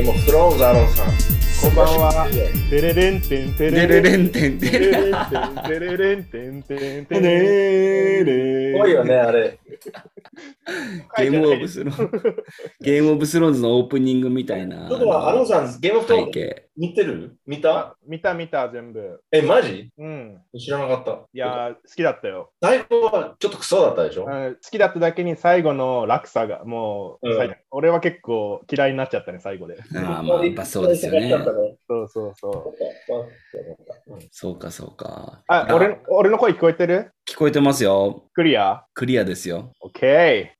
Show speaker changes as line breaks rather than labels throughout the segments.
Game of Thrones、アロンさん。こんばんは。
テレレンテンテ
デレレンテン
テ
デレ
レレンテンテレレンテンテンテレレ
多いよね、あれ。
Game of Throne Game of Thrones のオープニングみたいな
ちょっとアロンさん、 Game
of Throne。
見てる？見た？
見た見た全部。
え、マジ？
うん。
知らなかった。
いやー、好きだったよ。
最後はちょっとクソだったでしょ？
うん好きだっただけに最後の落差がもう、
うん
最俺は結構嫌いになっちゃったね、最後で。
ああ、まあ、やっぱそうですよね。
そうそうそう。
そうか、そうか。
あ、俺俺の声聞こえてる？
聞こえてますよ。
クリア？
クリアですよ。
オッケ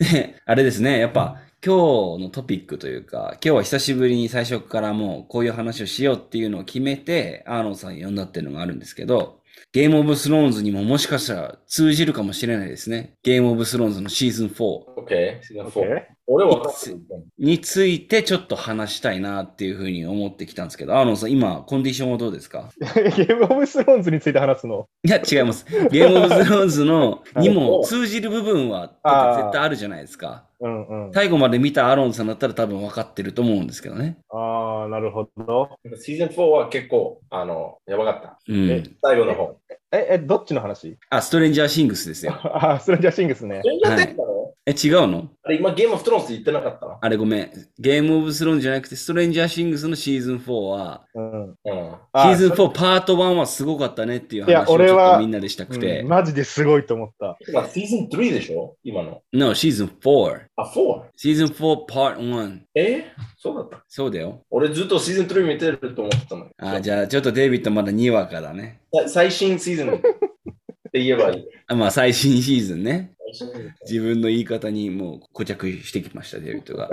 であれですね、やっぱ今日のトピックというか、今日は久しぶりに最初からもうこういう話をしようっていうのを決めて、アーロンさん呼んだっていうのがあるんですけど、ゲームオブスローンズにももしかしたら通じるかもしれないですね。ゲームオブスローンズのシーズン4
オッケー、シーズン
ー。オッケ
4。
ー
俺は分かってる。
についてちょっと話したいなっていうふうに思ってきたんですけど、アーロンさん、今、コンディションはどうですか？
ゲームオブスローンズについて話すの？
いや、違います。ゲームオブスローンズの
はい
にも通じる部分は絶対あるじゃないですか。
うんうん。
最後まで見たアーロンさんだったら多分分かってると思うんですけどね。
ああ、なるほど。
シーズン4は結構、あの、やばかった。
うん
え。
最後の方。
え、え、どっちの話？
あ、ストレンジャーシングスですよ。
あ、ストレンジャーシングスね。
全然出てたの
え、違うの？
あれ、今ゲームオブスローンズ言ってなかった
あれごめん。ゲームオブスローンズじゃなくて、ストレンジャーシングスのシーズン4は、
うん。
うん。
シ
あ
ーズン4パート1はすごかったねっていう話をちょっとみんなでしたくて
うん。マジですごいと思った。
今、シーズン3でしょ？今の。
No, シーズン4。
あ、4?
シーズン4 Part 1。
え？そうだった。
そうだよ。
俺ずっとシーズン3見てると思ってたの。
あ、じゃあちょっとデイビッドまだにわかだね。
さ最新シーズンって言えばいい。
あまあ最新シーズンね。自分の言い方にもう固着してきました、デイビッドが。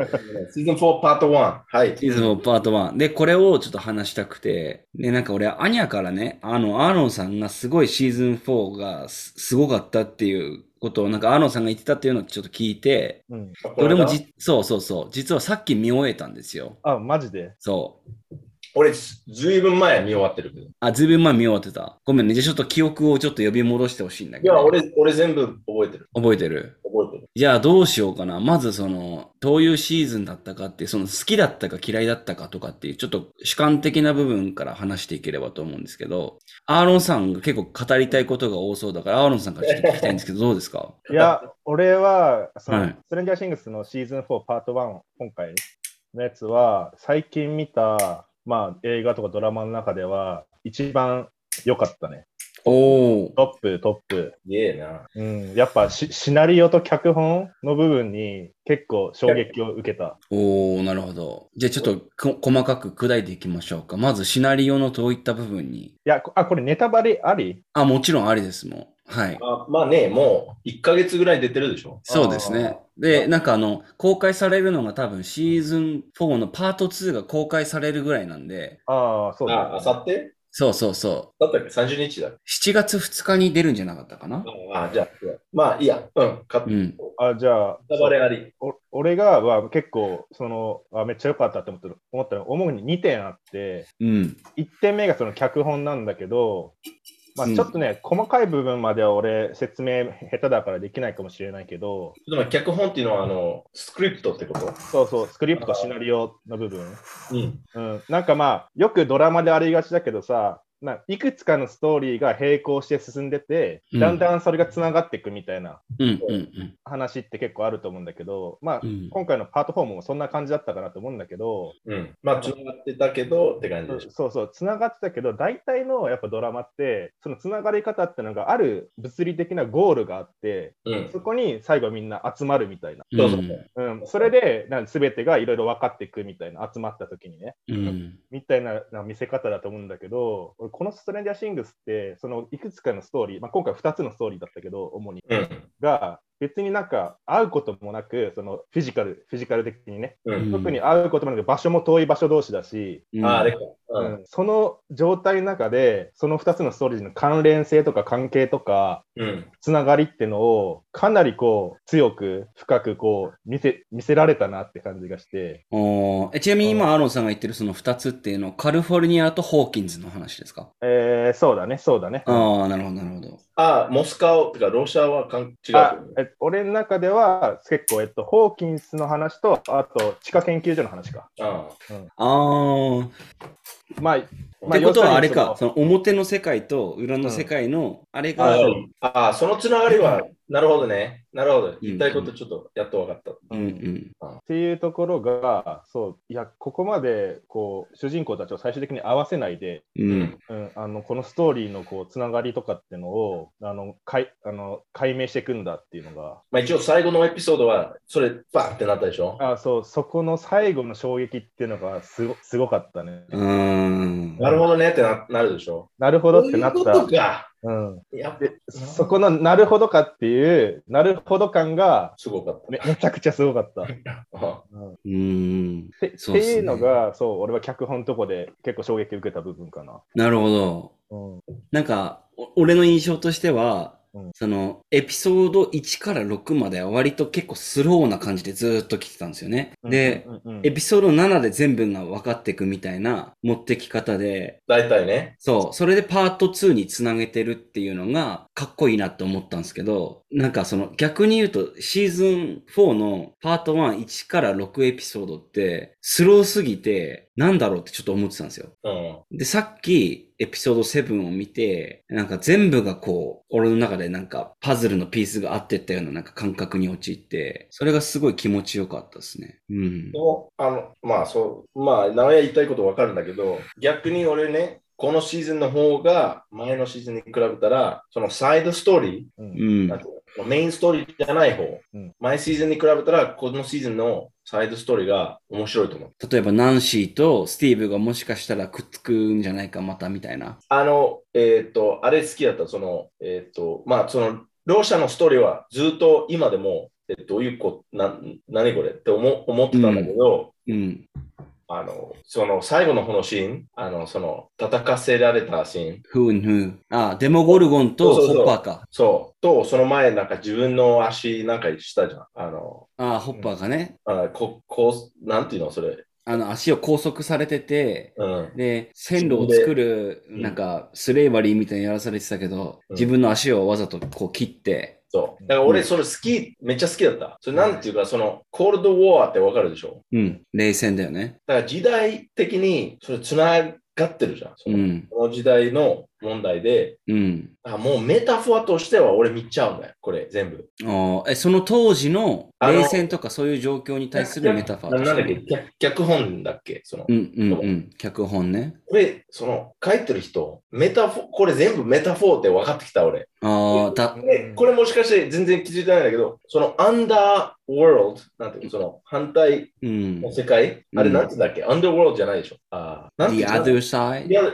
シーズン4パート1。はい。
シーズン4パート1。で、これをちょっと話したくて、で、なんか俺、アニャからね、あの、アーロンさんがすごいシーズン4がすすごかったっていうことを、なんかアーロンさんが言ってたっていうのをちょっと聞いて、
うん。
俺もじ、そうそうそう、実はさっき見終えたんですよ。
あ、マジで？
そう。
俺、ずいぶん前見終わってるけど。い
あ、ずいぶん前見終わってた。ごめんね。じゃあちょっと記憶をちょっと呼び戻してほしいんだけど。
や、俺、俺全部覚えてる。
覚えてる？
覚えてる。
じゃあどうしようかな。まずその、どういうシーズンだったかっていう、その好きだったか嫌いだったかとかっていう、ちょっと主観的な部分から話していければと思うんですけど、アーロンさんが結構語りたいことが多そうだから、アーロンさんからちょっと聞きたいんですけど、どうですか？
いや、俺は、その、
はい
ストレンジャーシングスのシーズン4パート1、今回のやつは、最近見た、まあ、映画とかドラマの中では、一番良かったね。
おー。
トップ、トップ。
いえな。
うん。やっぱシ、シナリオと脚本の部分に結構衝撃を受けた。
おー、なるほど。じゃあちょっとこ細かく砕いていきましょうか。まずシナリオのどういった部分に？
いや、こあ、これネタバレあり？
あ、もちろんありですもん。はい。
あまあね、もう1ヶ月ぐらい出てるでしょ？
そうですね。で、なんかあの、公開されるのが多分シーズン4のパート2が公開されるぐらいなんで、
ああ、そうだ、
あ、あさって？
そうそうそ
だったっけ ?30 日だ。
う。7月2日に出るんじゃなかったかな
あ、じゃあ、まあいいや。うん。か
うん。
あ、じゃあ、
ネタバレあり。
お俺がは結構、そのあ、めっちゃ良かったって思ったの思ったの主に2点あって、
うん。
1点目がその脚本なんだけど、まあ、
うん
ちょっとね、細かい部分までは俺、説明下手だからできないかもしれないけど、
ちょっと待って脚本っていうのは、あの、スクリプトってこと？
そうそう、スクリプト、シナリオの部分。
うん。
うん、なんかまあ、よくドラマでありがちだけどさ、ないくつかのストーリーが並行して進んでて、
うん
だんだんそれがつながっていくみたいな。話って結構あると思うんだけど、まあ、
うん
今回のパート4もそんな感じだったかなと思うんだけど、
うん。まあ、つながってたけどって感じでしょ。
そうそう、つながってたけど、大体のやっぱドラマって、そのつながり方ってのがある物理的なゴールがあって、
うん。
そこに最後みんな集まるみたいな。
そうそう
うん
うん、それで、なんか全てがいろいろ分かっていくみたいな、集まった時にね。
うん。
みたいなな見せ方だと思うんだけど、俺このストレンジャーシングスって、そのいくつかのストーリー、まあ、今回2つのストーリーだったけど、主に、
うん。
が、別になんか会うこともなく、そのフィジカル、フィジカル的にね、
うん。
特に会うこともなく、場所も遠い場所同士だし、
うん
あ、あれか。う。
うんんその状態の中で、その2つのストーリーの関連性とか関係とか、
うん。
つながりってのを、かなりこう、強く、深くこう、見せ、見せられたなって感じがして、
えちなみに今、アーロンさんが言ってるその2つっていうのは、カリフォルニアとホーキンズの話ですか？
えー、そうだね、そうだね。
ああ、なるほど、なるほど。
あ、モスカオとかロシアはかん違う。
あえ俺の中では結構、えっと、ホーキンスの話と、あと地下研究所の話か。
あ
あー。
まあ、ま
ってことはあれか、その表の世界と裏の世界のあれ
あ
が、
ああ、そのつながりは、なるほどね。なるほど。
ん
言いたいことちょっとやっと分かった。
うんうん。
にっていうところが、そう、いや、ここまでこう主人公たちを最終的に合わせないで、
うん。
うん、あのこのストーリーのこうつながりとかっていうのをあのかいあの解明していくんだっていうのが、
まあ一応最後のエピソードは、それ、バーってなったでしょ？
あそうそこの最後の衝撃っていうのがすごすごかったね。
うーん。
なるほどねってななるでしょ？
なるほどってなっ
そういうこと
た。
か。
うん、
やっ
でそこのなるほどかっていう、なるほど感が
すごかった。
めめちゃくちゃすごかった。
あ
うん
うーん。
て
そうっすね
っていうのが、そう、俺は脚本のとこで結構衝撃受けた部分かな。
なるほど。
うん、
なんか、お俺の印象としては、
うん
その、エピソード1から6までは割と結構スローな感じでずーっと来てたんですよね。で、
うんうんうん
エピソード7で全部が分かっていくみたいな持ってき方で、
大体ね。
そう、それでパート2につなげてるっていうのがかっこいいなって思ったんですけど、なんかその逆に言うとシーズン4のパート1、1から6エピソードってスローすぎてなんだろうってちょっと思ってたんですよ。
うん。
で、さっきエピソード7を見て、なんか全部がこう、俺の中でなんかパズルのピースが合ってったようななんか感覚に陥って、それがすごい気持ちよかったですね。うん
で。も、あの、まあそう、まあ、直哉言いたいことわかるんだけど、逆に俺ね、このシーズンの方が前のシーズンに比べたら、そのサイドストーリー、うの？メインストーリーじゃない方、
うん
前シーズンに比べたら、このシーズンのサイドストーリーが面白いと思う。
例えばナンシーとスティーブがもしかしたらくっつくんじゃないかまたみたいな。
あの、えっ、と、あれ好きだった、その、えっ、と、まあ、その、ろう者のストーリーはずっと今でも、えどういうこな、何これって思思ってたんだけど、
うん。
あの、その最後のこのシーン、あの、その、戦かせられたシーン、
ふんふん。あ、デモゴルゴンとホッパーか。
そう、と、その前、なんか自分の足なんかしたじゃん。あの、
あ、ホッパーがね。
あここう、なんていうの、それ。
あの、足を拘束されてて、
うん。
で、線路を作る、
うん
なんか、スレイバリーみたいにやらされてたけど、
うん
自分の足をわざとこう切って、
そう。だから俺、それ好き、めっちゃ好きだった。それなんていうか、その、 Cold War ってわかるでしょ？
うん、冷戦だよね。
だから時代的に、それつながってるじゃん。その時代の問題で、
うん。
あもうメタファーとしては俺見ちゃうんだよ、これ、全部。
あーえ、その当時の冷戦とかそういう状況に対するメタファーと
ななんだっけ。脚脚本だっけその、
うん、うん、うん。脚本ね。
これ、その、書いてる人、 metaphor、これ全部 metaphor って分かってきた、俺。
ああ、だ、
でこれもしかして全然気づいてないんだけど、そのアンダーワールド、なんていうの、その反対
うん
の。世界、あれ
うん
なんていうんだっけ、アンダーワールドじゃないでしょ？あーなんて
The other
い
side?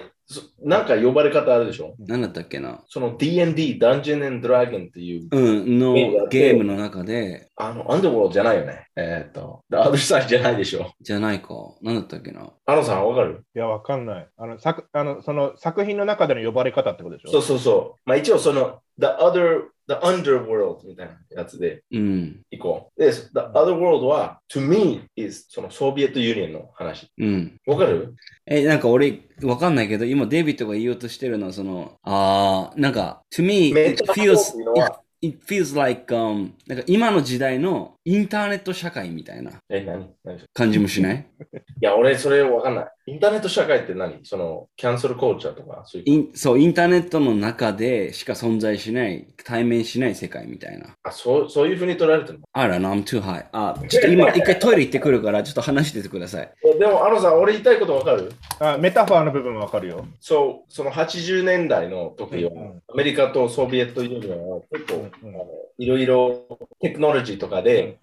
なんか呼ばれ方あるでしょ？
何だったっけな？
その D&D、ダンジョン and Dragon っていう、
うん、の
ゲーム
の中で、
あの、アンダーワールドじゃないよね。えーっと、The other side じゃないでしょ。
じゃないか。何だったっけな？
あのさん、わかる？
いや、わかんない。あの作あのその作品の中での呼ばれ方ってことでしょ？
そうそうそう。まあ一応その、The other, the underworld みたいなやつで
うん、
行こう。で、The other world は、to me is そのソビエトユニオンの話。
うん。
わかる？
え、なんか俺、わかんないけど、今デイビッドが言おうとしてるのは、その、あー、なんか、to me,
メ
it feels, it, it feels like, um, なんか今の時代のインターネット社会みたいな
え、何？何い
感じもしない？
や、俺それわかんない。インターネット社会って何？その、キャンセルコーチャーとか、そういう。
インそう、インターネットの中でしか存在しない、対面しない世界みたいな。
あ、そう、そういうふうに捉えられてるの？
あら、I'm too high. あ、ちょっと今、一回トイレ行ってくるから、ちょっと話しててください。
いやでも、あのさん、俺言いたいことわかる？
あメタファーの部分はわかるよ。
そう、その80年代の時は、
うん
アメリカとソビエトユニオンは結構、
うんうん
あのいろいろテクノロジーとかで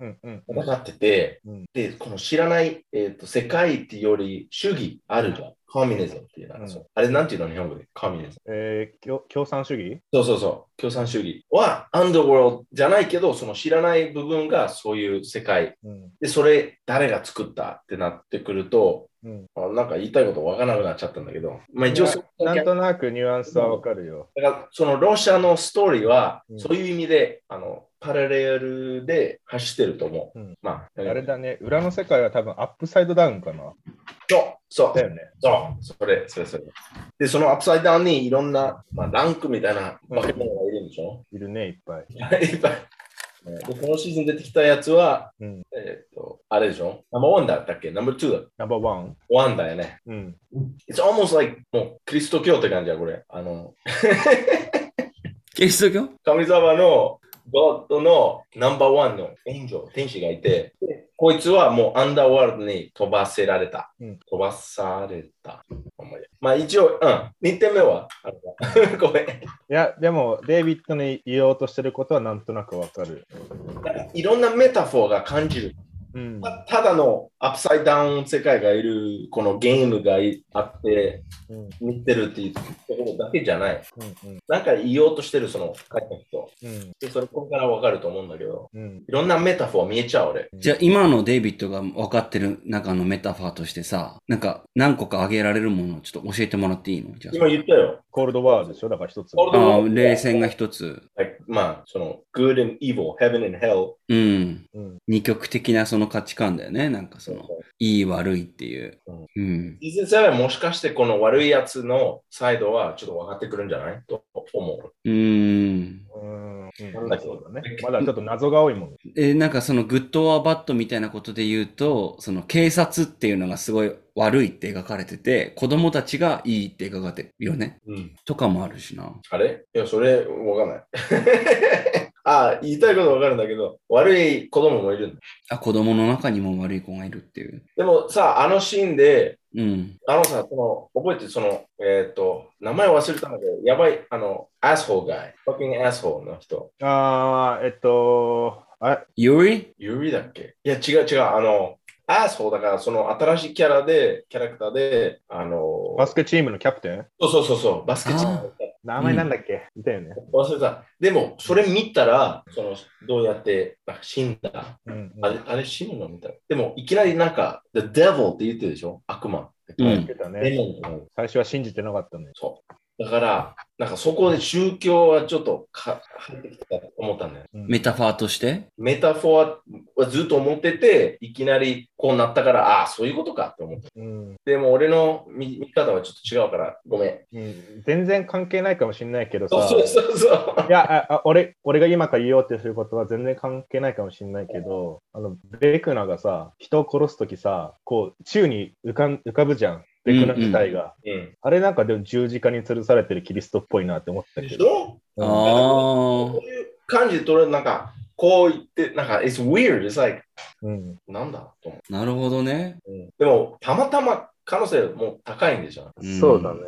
戦ってて、
うん
で、この知らない、えー、と世界っていうより主義あるじゃん。コミュニズムっていうのは、
うん
あれなんていうの日本語で？コミュニズム。
えー共共産主義？
そうそうそう。共産主義はアンダーワールドじゃないけど、その知らない部分がそういう世界。
うん
で、それ誰が作ったってなってくると、
うん
あなんか言いたいことわからなくなっちゃったんだけど、まあ一応そ
なんとなくニュアンスはわかるよ。
だからそのロシアのストーリーは、
うん
そういう意味で、あの、パラレルで走ってると思う。
うん
まあ、
あれだね、裏の世界は多分アップサイドダウンかな。
そう、そう
だ、よね。
そう、それ、それ、それ。で、その Upside Down にいろんな、まあ、ランクみたいな化け物がいるんでしょ、
いるね、いっぱい。
いっぱい。で、このシーズン出てきたやつは、
うん。
えっ、と、あれでしょ？ナンバーワンだったっけ？ナンバーツーだ。
ナンバーワン。
ワンだよね。
うん。
It's almost like もうキリスト教って感じや、これ。あの、
キリスト教？
神様の God のナンバーワンの angel、天使がいて、でこいつはもう underworld に飛ばせられた。
うん
飛ばされた。まあ一応、うん、2点目は、ごめん。
いや、でも、デイビッドの言おうとしてることはなんとなくわかる。
いろんな metaphor が感じる。
うん。
たただの Upside Down 世界がいる、このゲームがいあって、
うん。
見てるっていうところだけじゃない。
うん。
なんか言おうとしてる、その書いた人。
うん。
でそれこれからわかると思うんだけど、
うん。
いろんなメタフォー見えちゃう、俺。
じゃあ今のデイビッドが分かってる中のメタファーとしてさ、なんか何個か挙げられるものをちょっと教えてもらっていいの？じゃ
今言ったよ。
Cold War でしょ？だから一つ。
コールド
あ。ああ、冷戦が一つ。
like まあ、その、good and evil, heaven and hell。
うん。
うん。
二極的なその価値観だよね。なんかその、いい悪いっていう。うん。
シーズン7もしかしてこの悪いやつのサイドはちょっと分かってくるんじゃない？と思う。
うーん。
うん。
なんだっけ
そうだね。まだちょっと謎が多いもん。
え、なんかその good or bad みたいなことで言うと、その警察っていうのがすごい悪いって描かれてて、子供たちがいいって描かれてるよね。
うん。
とかもあるしな。
あれ？いや、それ分かんない。あ言いたいこと分かるんだけど、悪い子供もいるんだ。
あ、子供の中にも悪い子がいるっていう。
でもさ、あのシーンで、
うん。
あのさ、その、覚えてる？その、えっ、と、名前忘れたんだけど、やばい、あの、アスホーガイ、fucking asshole の人。
あー、えっと、あ、
ユリ
ユリだっけ？いや、違う違う。あの、アスホーだから、その新しいキャラで、キャラクターで、あの、
バスケチームのキャプテン？
そうそうそうそう、バスケチーム
あ
の
名前なんだっけ、いたよね。
忘れた。でも、それ見たら、その、どうやってなんか死んだ？
うん。
あれ、あれ死ぬのみた？いな。でも、いきなりなんか、The Devil って言ってるでしょ？悪魔。
うん
最初は信じてなかったね。
そう。だから、なんかそこで宗教はちょっとか入ってきたと思ったんだよ。
うん
メタファーとして？
メタフォーはずっと思ってて、いきなりこうなったから、ああ、そういうことかって思った。
うん
でも俺の見見方はちょっと違うから、ごめん。
うん全然関係ないかもしれないけどさ。
そうそうそう。
いやああ俺、俺が今から言おうってすることは全然関係ないかもしれないけど、あの、ベクナがさ、人を殺すときさ、こう、宙に浮かん浮かぶじゃん。ベクナ自体が。
うん。
あれなんかでも十字架に吊るされてるキリストっぽいなって思ったけど。
でしょ？
あ
こういう感じで取れる、なんか、こう言って、なんか、it's weird. It's like,
うん。
なんだと思
あ、なるほどね。
う。うん、でも、たまたま可能性も高いんでしょ。
うん
そうだね。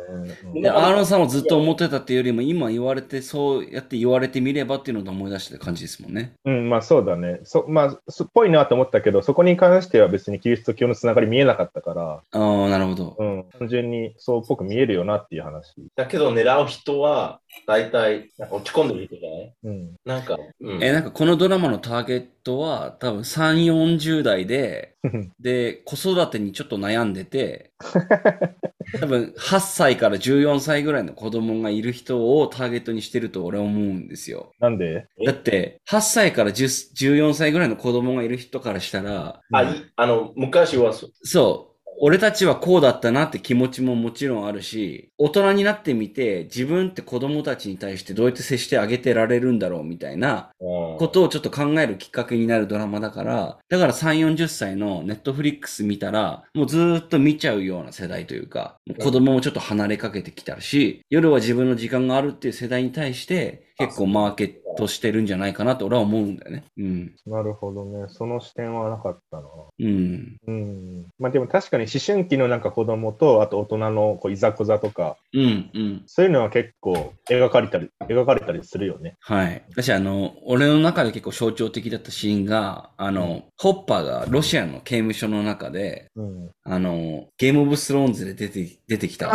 うん
いや、アーロンさんもずっと思ってたっていうよりも、今言われて、そうやって言われてみればっていうのを思い出した感じですもんね。
うん、まあそうだね。そまあ、そっぽいなと思ったけど、そこに関しては別にキリスト教のつながり見えなかったから、
ああ、なるほど。
うん、単純にそうっぽく見えるよなっていう話。
だけど、狙う人は、大体、なんか落ち込んでる人じゃない？
うん。
なんか、うん。
え、なんかこのドラマのターゲットは多分3、40代で、で、子育てにちょっと悩んでて、多分8歳から14歳ぐらいの子供がいる人をターゲットにしてると俺は思うんですよ。
なんで？
え？
だって、8歳から10 14歳ぐらいの子供がいる人からしたら、
あ、いあの、昔はそう。
そう。俺たちはこうだったなって気持ちももちろんあるし、大人になってみて自分って子供たちに対してどうやって接してあげてられるんだろうみたいな
うん。
ことをちょっと考えるきっかけになるドラマだから、だから3、40歳のネットフリックス見たら、もうずーっと見ちゃうような世代というか、子供もちょっと離れかけてきたし、夜は自分の時間があるっていう世代に対して、結構マーケットしてるんじゃないかなと俺は思うんだよね。うん。
なるほどね。その視点はなかったな。
うん。
うん。まあでも確かに思春期のなんか子供と、あと大人のこういざこざとか、
うん、うん。
そういうのは結構描かれたり、描かれたりするよね。
はい。私、あの、俺の中で結構象徴的だったシーンが、あの、ホッパーがロシアの刑務所の中で、
うん。
あの、ゲームオブスローンズで出て、出てきた、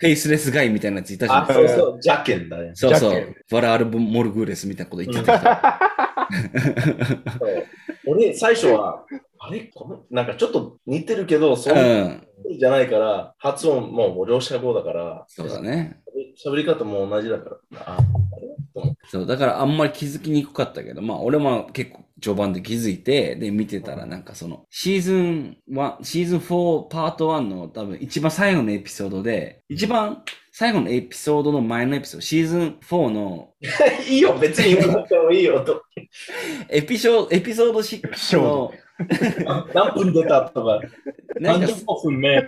フェイスレスガイみたいなやついたじゃ
あ、
ないですか。
そうそう、ジャケンだね。
そうそう。バラアルボ・モルグーレスみたいなこと言ってた
俺、最初は、あれ？このなんかちょっと似てるけど、そうじゃないから、発音ももうロシア語だから、
そうだね。
喋り方も同じだから、あ、
そう。だからあんまり気づきにくかったけど、まあ俺も結構序盤で気づいて、で、見てたらなんかその、シーズン1、シーズン4パート1の多分一番最後のエピソードで、一番最後のエピソードの前のエピソード、シーズン4の
いいよ、別に言わなくてもいいよと。
エピソード、エピソード6の、
何分出たとか 何十分目。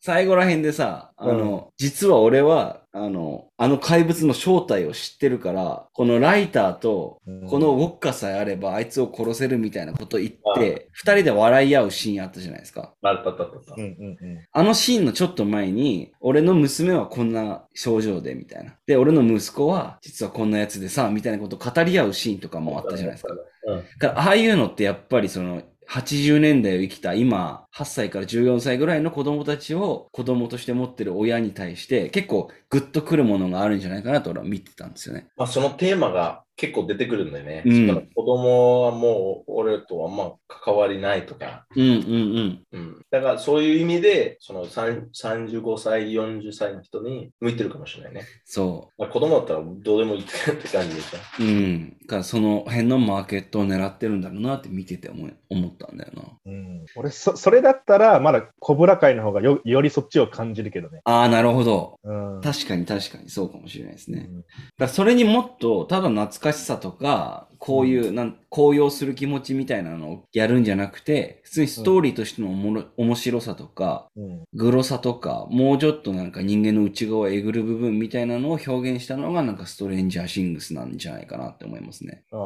最後ら辺でさ、あの、実は俺は、あの、あの怪物の正体を知ってるから、このライターと、このウォッカさえあればあいつを殺せるみたいなこと言って、二人で笑い合うシーンあったじゃないですか。
あったあったあった。
うんうんうん。
あのシーンのちょっと前に、俺の娘はこんな症状で、みたいな。で、俺の息子は、実はこんなやつでさ、みたいなことを語り合うシーンとかもあったじゃないですか。
うん。
だからああいうのってやっぱりその、80年代を生きた今、8歳から14歳ぐらいの子供たちを子供として持ってる親に対して結構グッとくるものがあるんじゃないかなと俺は見てたんですよね。
まあ、そのテーマが結構出てくるんだよね。
うん
子供はもう俺とあんま関わりないとか。
うんうんうん。
うん。だからそういう意味で、その3 35歳、40歳の人に向いてるかもしれないね。
そ
まあ、子供だったらどうでもいいって感じでしょ。
う。うん。だからその辺のマーケットを狙ってるんだろうなって見てて思い思ったんだよな。
うん、俺そ、それだったら、まだコブラ界の方がよよりそっちを感じるけどね。
ああ、なるほど。
うん。
確かに確かにそうかもしれないですね。
うん
だからそれにもっと、ただ懐かしさとか、こういう、なん、高揚する気持ちみたいなのをやるんじゃなくて、普通にストーリーとしてのおもろ、面白さとか、
うん
グロさとか、もうちょっとなんか人間の内側をえぐる部分みたいなのを表現したのが、なんかストレンジャーシングスなんじゃないかなって思いますね。
あ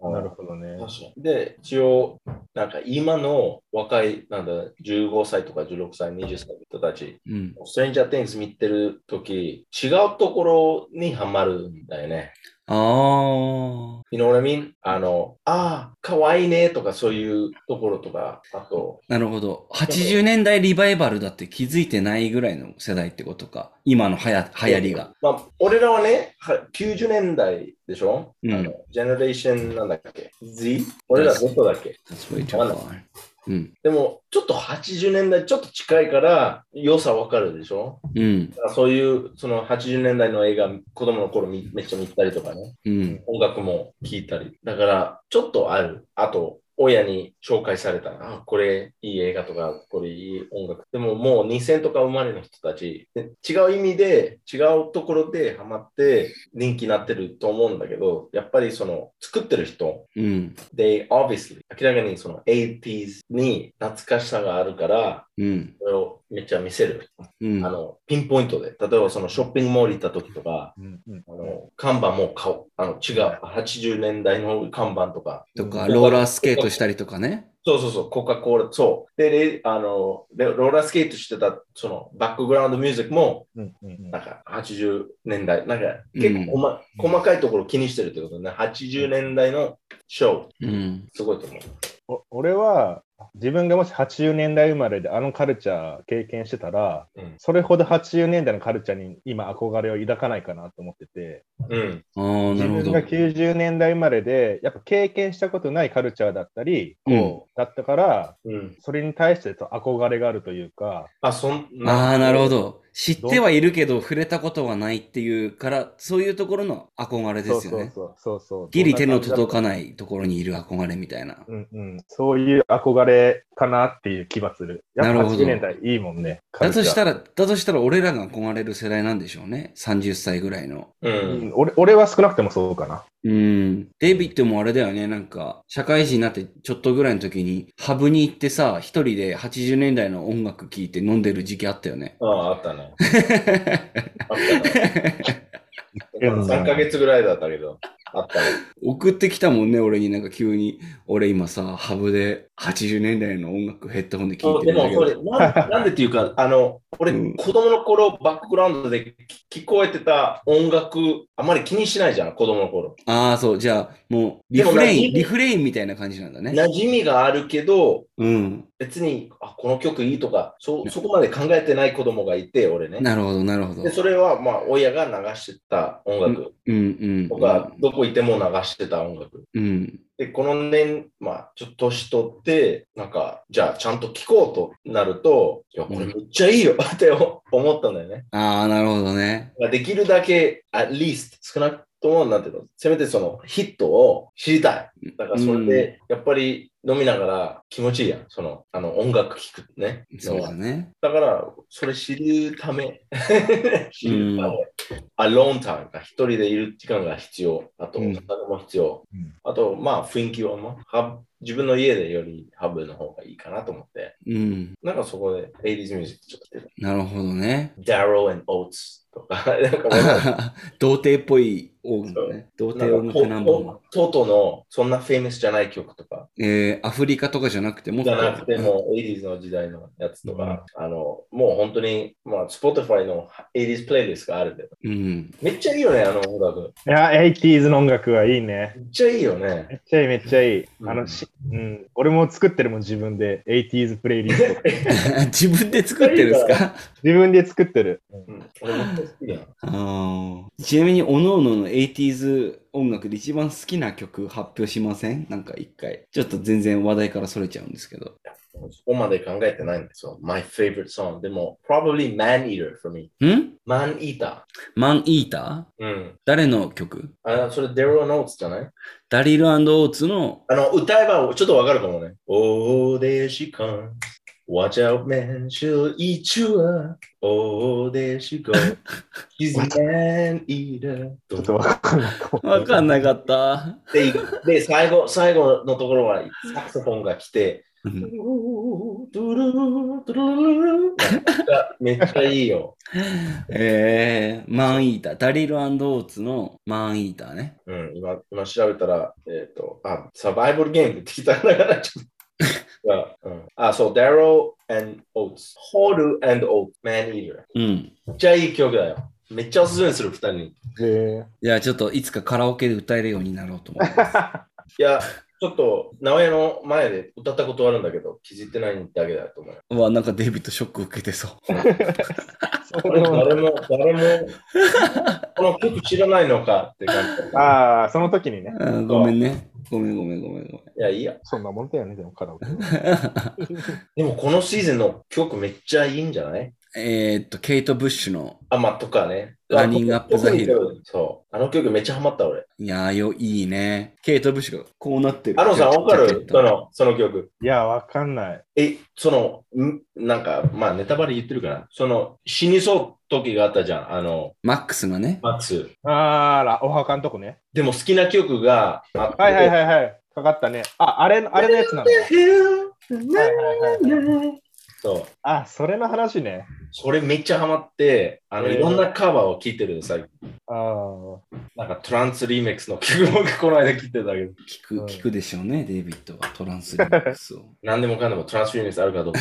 あ、なるほどね。
確かに。で、一応、なんか今の若い、なんだ、15歳とか16歳、20歳の人たち、
うん。
ストレンジャー・テインズ見てるとき、違うところにハマるんだよね。
ああ。
You know what I mean? あの、ああ、かわいいねとかそういうところとか、あと、
なるほど。80年代リバイバルだって気づいてないぐらいの世代ってことか。今のはや流行りが。
まあ、俺らはね、は90年代でしょ、
うん
あのジェネレーションなんだっけ ?Z? 俺ら Z だっけ
？That's way too far. うん。
でも、ちょっと80年代ちょっと近いから、良さわかるでしょ？
うん。
だからそういう、その80年代の映画、子供の頃みめっちゃ見たりとかね、
うん。
音楽も聴いたり。だから、ちょっとある。あと、親に紹介されたら、あ、これいい映画とか、これいい音楽。でももう2000とか生まれの人たち、で違う意味で、違うところでハマって人気になってると思うんだけど、やっぱりその作ってる人、
うん。
they obviously 明らかにその 80s に懐かしさがあるから、
うん。
それをめっちゃ見せる。
うん。
あの、ピンポイントで。例えばそのショッピングモール行った時とか、
うんうん
あの、看板も買おう。あの、違う。80年代の看板とか。
とか、ローラースケートしたりとかね。
そうそうそう、コカ・コーラ、そう。で、レあの、レローラースケートしてた、その、バックグラウンドミュージックも、
うんうんうん
なんか、80年代、なんか、結構こま、細かいところ気にしてるってことね。80年代のショー、
うん。
すごいと思う。
お俺は自分がもし80年代生まれであのカルチャー経験してたら、
うん
それほど80年代のカルチャーに今憧れを抱かないかなと思ってて、
うん。
自分が。90年代生まれで、やっぱ経験したことないカルチャーだったり、こう、だったから、
うん。
それに対してと憧れがあるというか、
あ、そん
ああ、なるほ。ど。知ってはいるけど、触れたことはないっていうから、そういうところの憧れですよね。
そうそうそうそう。
ギリ手の届か
い。
ないところにいる憧れみたいな。
うんうん、そういう憧れかなっていう気はする。やっぱ
なるほど
80年代いいもんね。
だとした
ら、
ら、だとしたら俺らが憧れる世代なんでしょうね。30歳ぐらいの。
う。
うんん、俺俺は少なくてもそうかな。
うん。デイビッドもあれだよね。なんか、社会人になってちょっとぐらいの時に、ハブに行ってさ、一人で80年代の音楽聴いて飲んでる時期あったよね。
ああ、あったね。あったね。
うん
3ヶ月ぐらいだったけど、あったね。
送ってきたもんね、俺になんか急に。俺今さ、ハブで80年代の音楽ヘッドホンで聴いて
で
るんだ
も
けど。
それなん、なんでっていうか、あの、俺、
うん
子供の頃、バックグラウンドで聞聞こえてた音楽、あまり気にしないじゃん、子供の頃。
ああ、そう。じゃあ、もう、リフレイン、リフレインみたいな感じなんだね。
馴染みがあるけど、
うん。
別に、あ、この曲いいとか、そ、そこまで考えてない子供がいて、俺ね。
なるほど、なるほど
で、。それは、まあ、親が流してた音楽
うん、うん。
とか、どこ行っても流してた音楽。
うん。
で、この年、まあ、ちょっと年取って、なんか、じゃあ、ちゃんと聴こうとなると、いや、これめっちゃいいよって思ったんだよね。
ああ、なるほどね。
できるだけ、at least、少なくとも、なんていうの、せめてそのヒットを知りたい。だからそれで、やっぱり飲みながら気持ちいいやん。その、あの、音楽聴くね。
そうだね。
だから、それ知るため、知るため、 alone time が一人でいる時間が必要。あと、
うん
お金も必要。
うん
あと、まあ、雰囲気は、まあハブ、自分の家でよりハブの方がいいかなと思って。
うん。
なんかそこで 80s ミュージックちょっと
なるほどね。
Daryl and Oates とか、なんかわかんない
童貞っぽい音楽ね。童貞音楽ナンバーワン。
TOTO のそんな famous じゃない曲とか、
えー、アフリカとかじゃなくても
じゃなくてもう 80s の時代のやつとか、あの、もう本当に、まあ、Spotify の 80s プレイリストがあるんで、
うん。
めっちゃいいよね、あの音楽。
いや、80s の音楽はいいね。
めっちゃいいよね。
めっちゃいい、めっちゃいい。あの、
うん
しうん、俺も作ってるもん、自分で。80s プレイリスト。
自分で作ってるんですか？
自分で作ってる。
うん、俺めっちゃ好きやん。
あーちなみに、おのおのの 80s 音楽で一番好きな曲発表しません？なんか一回。ちょっと全然話題からそれちゃうんですけど。
そこまで考えてないんですよ。My favorite song. でも、probably Man Eater for me.
ん
？Man Eater.
マンイーター
うん。
誰の曲？
あ、それ Daryl Notes じゃない？
ダリルオーツの、
あの、歌えばちょっとわかるかもね。Oh, there she comes. Watch out, man, she'll eat you up. Oh, there she goes. She's a man eater.
ちょっとわかんかも。
わかんなかった。
で、で最後、最後のところはサクソフォンが来て、めっちゃいいよ。
えー、マンイーター。ダリルオーツのマンイーターね。
うん、今、今調べたら、えっ、と、あ、サバイバルゲームって聞いたから、ちょっと。あ うん、あ、そう、Darrow and Oates。Horu and Oates。Man Eater。
うん。
めっちゃいい曲だよ。めっちゃおすすめする、二人に。
で、
じゃあちょっといつかカラオケで歌えるようになろうと思います。
いや、ちょっと、直江の前で歌ったことあるんだけど、気づいてないだけだと思うよ。
うわ、なんかデビッドショック受けてそう。
それも
誰も、誰も、この曲知らないのかって感じ。
ああ、その時にね。
うんごめんね。ごめんごめんごめんご
いや、いいや。
そんなもんだよね、でもカラオケ。
でも、このシーズンの曲めっちゃいいんじゃない？
えーっと、ケイト・ブッシュの、
あ、まあ、とかね。
ランニングアップザヒル。
そう。あの曲めっちゃハマった、俺。
いやーよ、いいね。ケイト・ブッシュがこうなってる。
アロンさん、わかる？その、その曲。
いや、わかんない。
え、その、んなんか、まあ、ネタバレ言ってるかな。その、死にそう時があったじゃん。あの、
マックスがね。
マックス。
あら、お墓のとこね。
でも好きな曲があって。
はいはいはいはい。かかったね。あ、あれの、あれのやつなの。はいはいはいはい。
そう。
あ、それの話ね。
それめっちゃハマって、あの、
えー
いろんなカバーを聴いてる最近。
ああ。
なんかトランスリミックスの曲もこの間聴いてたけど、
聞く、
うん
聞くでしょうね、デイビッドはトランスリミックスを。
何でもかんでもトランスリミックスあるかどう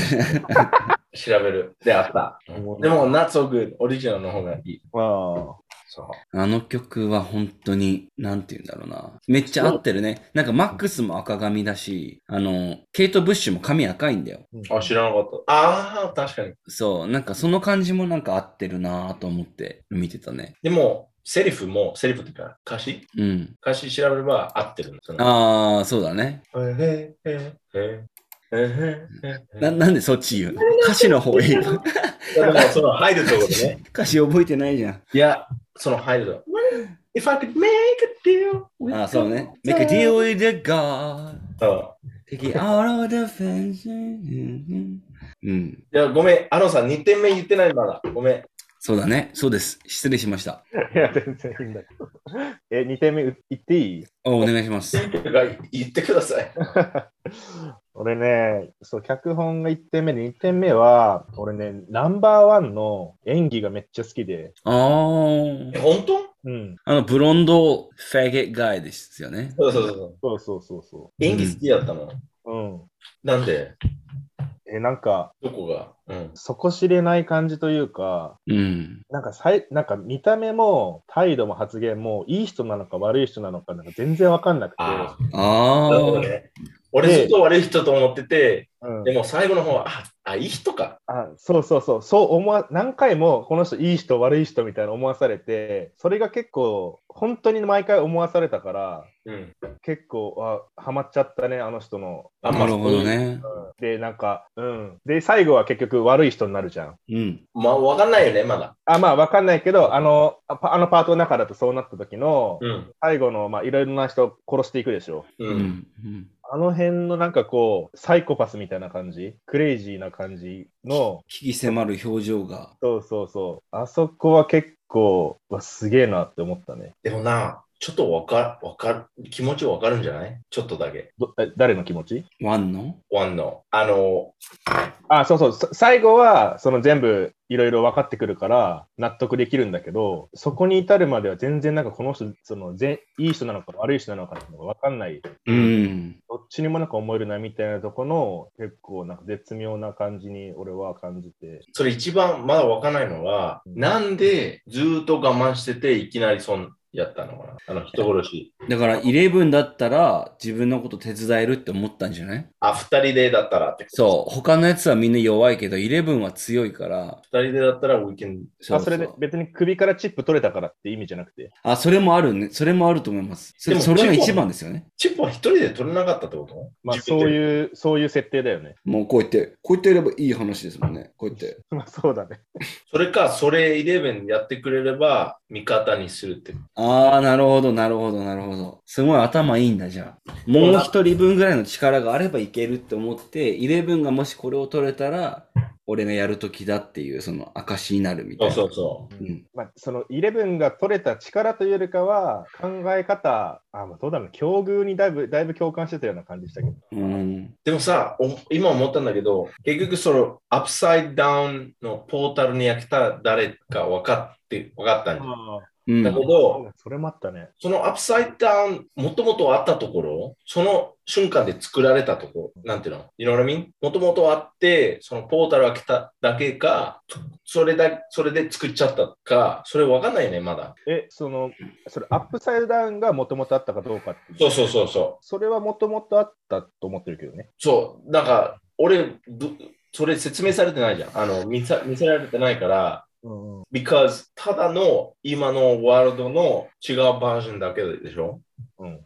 か調べる。で、あった。
うん
でも、not so good。オリジナルの方がいい。
まあ。
そう。
あの曲は本当に、なんて言うんだろうな。めっちゃ合ってるね。なんかマックスも赤髪だし、あの、ケイト・ブッシュも髪赤いんだよ。
あ、知らなかった。ああ、確かに。
そう、なんかその感じもなんか合ってるなと思って見てたね。
でも、セリフも、セリフっていうか、歌詞？
うん。
歌詞調べれば合ってるの。その
ああ、そうだね。
へへへへへへ
な、なんでそっち言うの？歌詞の方いいの
いやでもその入るとこね。
歌詞覚えてないじゃん。
いや、その入るところ。If I could make a deal with
ああ、そうね。Make a deal with the God.
そう
Take it out of the fence. うん。
いや、ごめん。アロンさん、2点目言ってないまだ。ごめん。
そうだね。そうです。失礼しました。
いや、全然いいんだけど。え、2点目言っていい？
おお願いします。
が言ってください。
俺ね、そう、脚本が1点目で、2点目は、俺ね、ナンバーワンの演技がめっちゃ好きで、
あ
え、
あ。
本当？
うん。
あの、ブロンドフェゲッガイですよね。
そうそうそう。
そうそうそうそ
演技好きだったの。
う。うん。
なんで？
え、なんか、
どこが？うん。
底知れない感じというか、
うん。
なんかさい、なんか見た目も態度も発言もいい人なのか悪い人なのかなんか全然わかんなくて、
あ
あ
あ。なるほど
あ。
ね。俺ずっと悪い人と思ってて、
うん
でも最後の方は、あ、あいい人か。
あそうそうそう、そう思わ、何回もこの人いい人、悪い人みたいな思わされて、それが結構、本当に毎回思わされたから、
うん。
結構、あ、ハマっちゃったね、あの人の。
あ
なるほど。ね。
うんで、なんか、うん。で、最後は結局悪い人になるじゃん。
うん。
まあ、わかんないよね、まだ。
あ、まあ、わかんないけど、あの、あのパートの中だとそうなった時の、
うん。
最後の、まあ、いろいろな人を殺していくでしょ。
う。
うんん。うん
あの辺のなんかこう、サイコパスみたいな感じ、クレイジーな感じの、
危機迫る表情が。
そうそうそう、あそこは結構、わすげえなって思ったね。
でもな、ちょっとわかわかる、気持ちわかるんじゃない？ちょっとだけ。
どえ誰の気持ち？
ワンの？
ワンの。あの、
あ、そうそう、さ最後は、その全部いろいろ分かってくるから、納得できるんだけど、そこに至るまでは全然なんかこの人、そのぜいい人なのか悪い人なのかっていうのが分かんない。
うん。
どっちにもなんか思えるなみたいなとこの、結構なんか絶妙な感じに俺は感じて。
それ一番まだわかんないのは、なんでずーっと我慢してて、いきなりそんやったのかなあの人殺し。
だから、イレブンだったら自分のこと手伝えるって思ったんじゃない？
あ、二人でだったらって。
そう。他のやつはみんな弱いけど、イレブンは強いから。
二人でだったら、we can
あそれで別に首からチップ取れたからって意味じゃなくて？
あ、それもあるね。それもあると思います。それ
でも
それが一番ですよね。
チップは一人で取れなかったってこと？
まあそう
う。
いう、そういう設定だよね。
もうこうやって、こうやってやればいい話ですもんね。こうやって。
まあそうだね。
それか、それ11やってくれれば、味方にするって。
ああ、なるほど、なるほど、なるほど。すごい頭いいんだ、じゃあ。もう一人分ぐらいの力があればいけるって思って、イレブンがもしこれを取れたら、俺がやるときだっていう、その証になるみた
そ
いうな。
そうそ
うん
まあ、その11が取れた力というよりかは、考え方、あ、まあどうだろう、境遇にだいぶ、だいぶ共感してたような感じしたけど。
うん。
う。でもさ、お今思ったんだけど、結局その、アップサイドダウンのポータルに開けた誰か分かって、分かったんじゃん。
うん
だけど、
それもあったね。
その Upside Down、もともとあったところ、その瞬間で作られたところ、なんていうの ?You know what I mean? もともとあって、そのポータル開けただけか、それだ、それで作っちゃったか、それわかんないね、まだ。
え、その、それ Upside Down がもともとあったかどうかって
そうそうそうそう。
それはもともとあったと思ってるけどね。
そう、なんか、俺、どそれ説明されてないじゃん。あの、見さ見せられてないから、because ただの今のワールドの違うバージョンだけでしょ？
うん、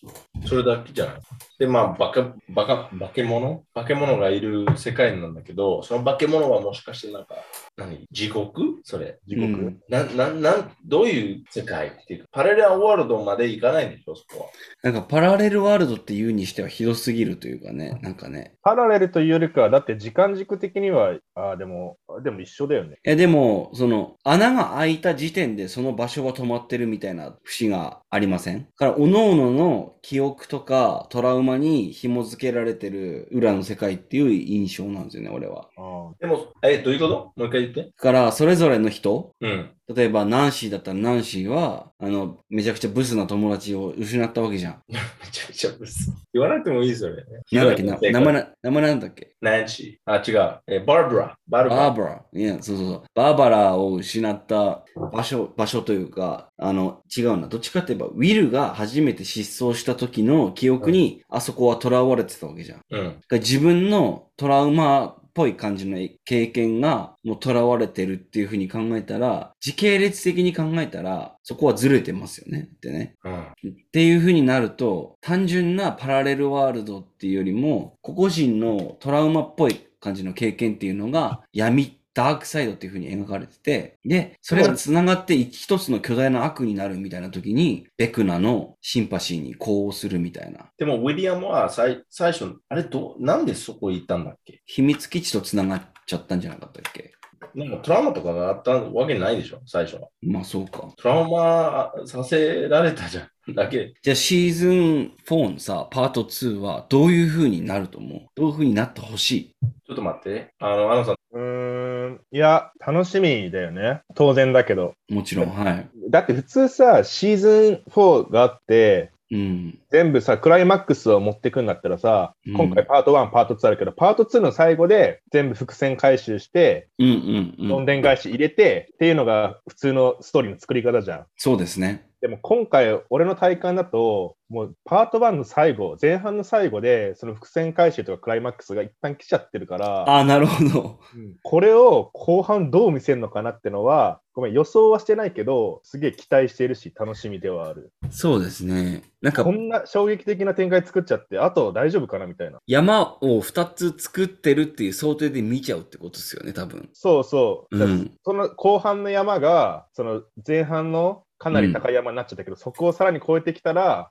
それだけじゃない。で、まあ、バカ、バカ、化け物？化け物がいる世界なんだけど、その化け物はもしかしてなんか、何？地獄？それ。
地獄、
うん
な、な、なん、どういう世界っていうか、パレルワールドまで行かないんでしょ、そこは。
なんかパラレルワールドって言うにしてはひどすぎるというかね、なんかね。
パラレルというよりかは、だって時間軸的には、あでも、でも一緒だよね。
いやでも、その穴が開いた時点でその場所は止まってるみたいな節がありません？だから、各々の記憶とかトラウマに紐付けられてる裏の世界っていう印象なんですよね、俺は。
あ
でも、え、どういうこと？もう一回言って。
だから、それぞれの人、
うん。
例えばナンシーだったらナンシーは、あの、めちゃくちゃブスな友達を失ったわけじゃん。
めちゃくちゃブス。言わなくてもいいそれ。
なんだっけな名前な、名前なんだっけ？
ナンシー。あ、違う。え、バーブラ。バルバ
バーバラ。いや、そうそうそう。バーバラを失った場所、場所というか、あの、違うな。どっちかって言えば、ウィルが初めて失踪した時の記憶に、あそこは囚われてたわけじゃん。
うん。
ら自分のトラウマっぽい感じの経験が、もう囚われてるっていうふうに考えたら、時系列的に考えたら、そこはずれてますよね。ってね。
うん。
っていう風になると、単純なパラレルワールドっていうよりも、個々人のトラウマっぽい感じの経験っていうのが、闇、ダークサイドっていう風に描かれてて、で、それが繋がって一つの巨大な悪になるみたいな時に、ベクナのシンパシーに呼応するみたいな。
でも、ウィリアムは最最初、あれどう、なんでそこ行ったんだっけ？
秘密基地と繋がっちゃったんじゃなかったっけ？
なんかトラウマとかがあったわけないでしょ、最初は。
まあそうか。
トラウマさせられたじゃん。だけ。
じゃあシーズン4のさ、パート2はどういう風になると思う？どういう風になってほしい？
ちょっと待って。あの、あのさん、
うーん、いや、楽しみだよね。当然だけど。
もちろん、はい。
だって普通さ、シーズン4があって、
うん。
全部さ、クライマックスを持ってくんだったらさ、
うん
今回パート1、パート2あるけど、パート2の最後で全部伏線回収して、
うんうんうん。
どんでん返し入れて、っていうのが普通のストーリーの作り方じゃん。
そうですね。
でも今回、俺の体感だと、もうパート1の最後、前半の最後で、その伏線回収とかクライマックスが一旦来ちゃってるから、
ああ、なるほど。
うんこれを後半どう見せるのかなってのは、ごめん、予想はしてないけど、すげえ期待しているし、楽しみではある。
そうですね。なんか
こ、んな衝撃的な展開作っちゃって、あと大丈夫かなみたいな。
山を2つ作ってるっていう想定で見ちゃうってことですよね、多分。
そうそう。だ
うん。
その後半の山が、その前半のかなり高い山になっちゃったけど、そこをさらに超えてきたら、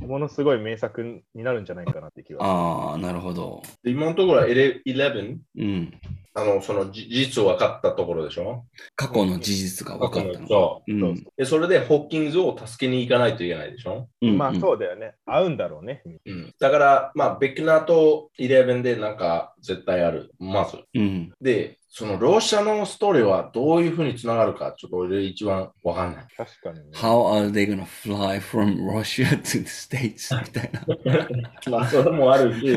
ものすごい名作になるんじゃないかなって気が。
ああ、なるほど。
で今のところは11、
うん。
あの、そのじ事実を分かったところでしょ？
過去の事実が分かったの。
そう。
うん。
そう
で、それでホッキンズを助けに行かないといけないでしょ？
うん
まあそうだよね。合うんだろうね。
うん。だから、まあ、ベクナーと11でなんか絶対ある。まず。
うん。
で、そのロシアのストーリーはどういうふうにつながるか、ちょっと俺一番わかんない。
確かに、ね。
How are they gonna fly from Russia to the States? みたいな。
まあ、それもあるし、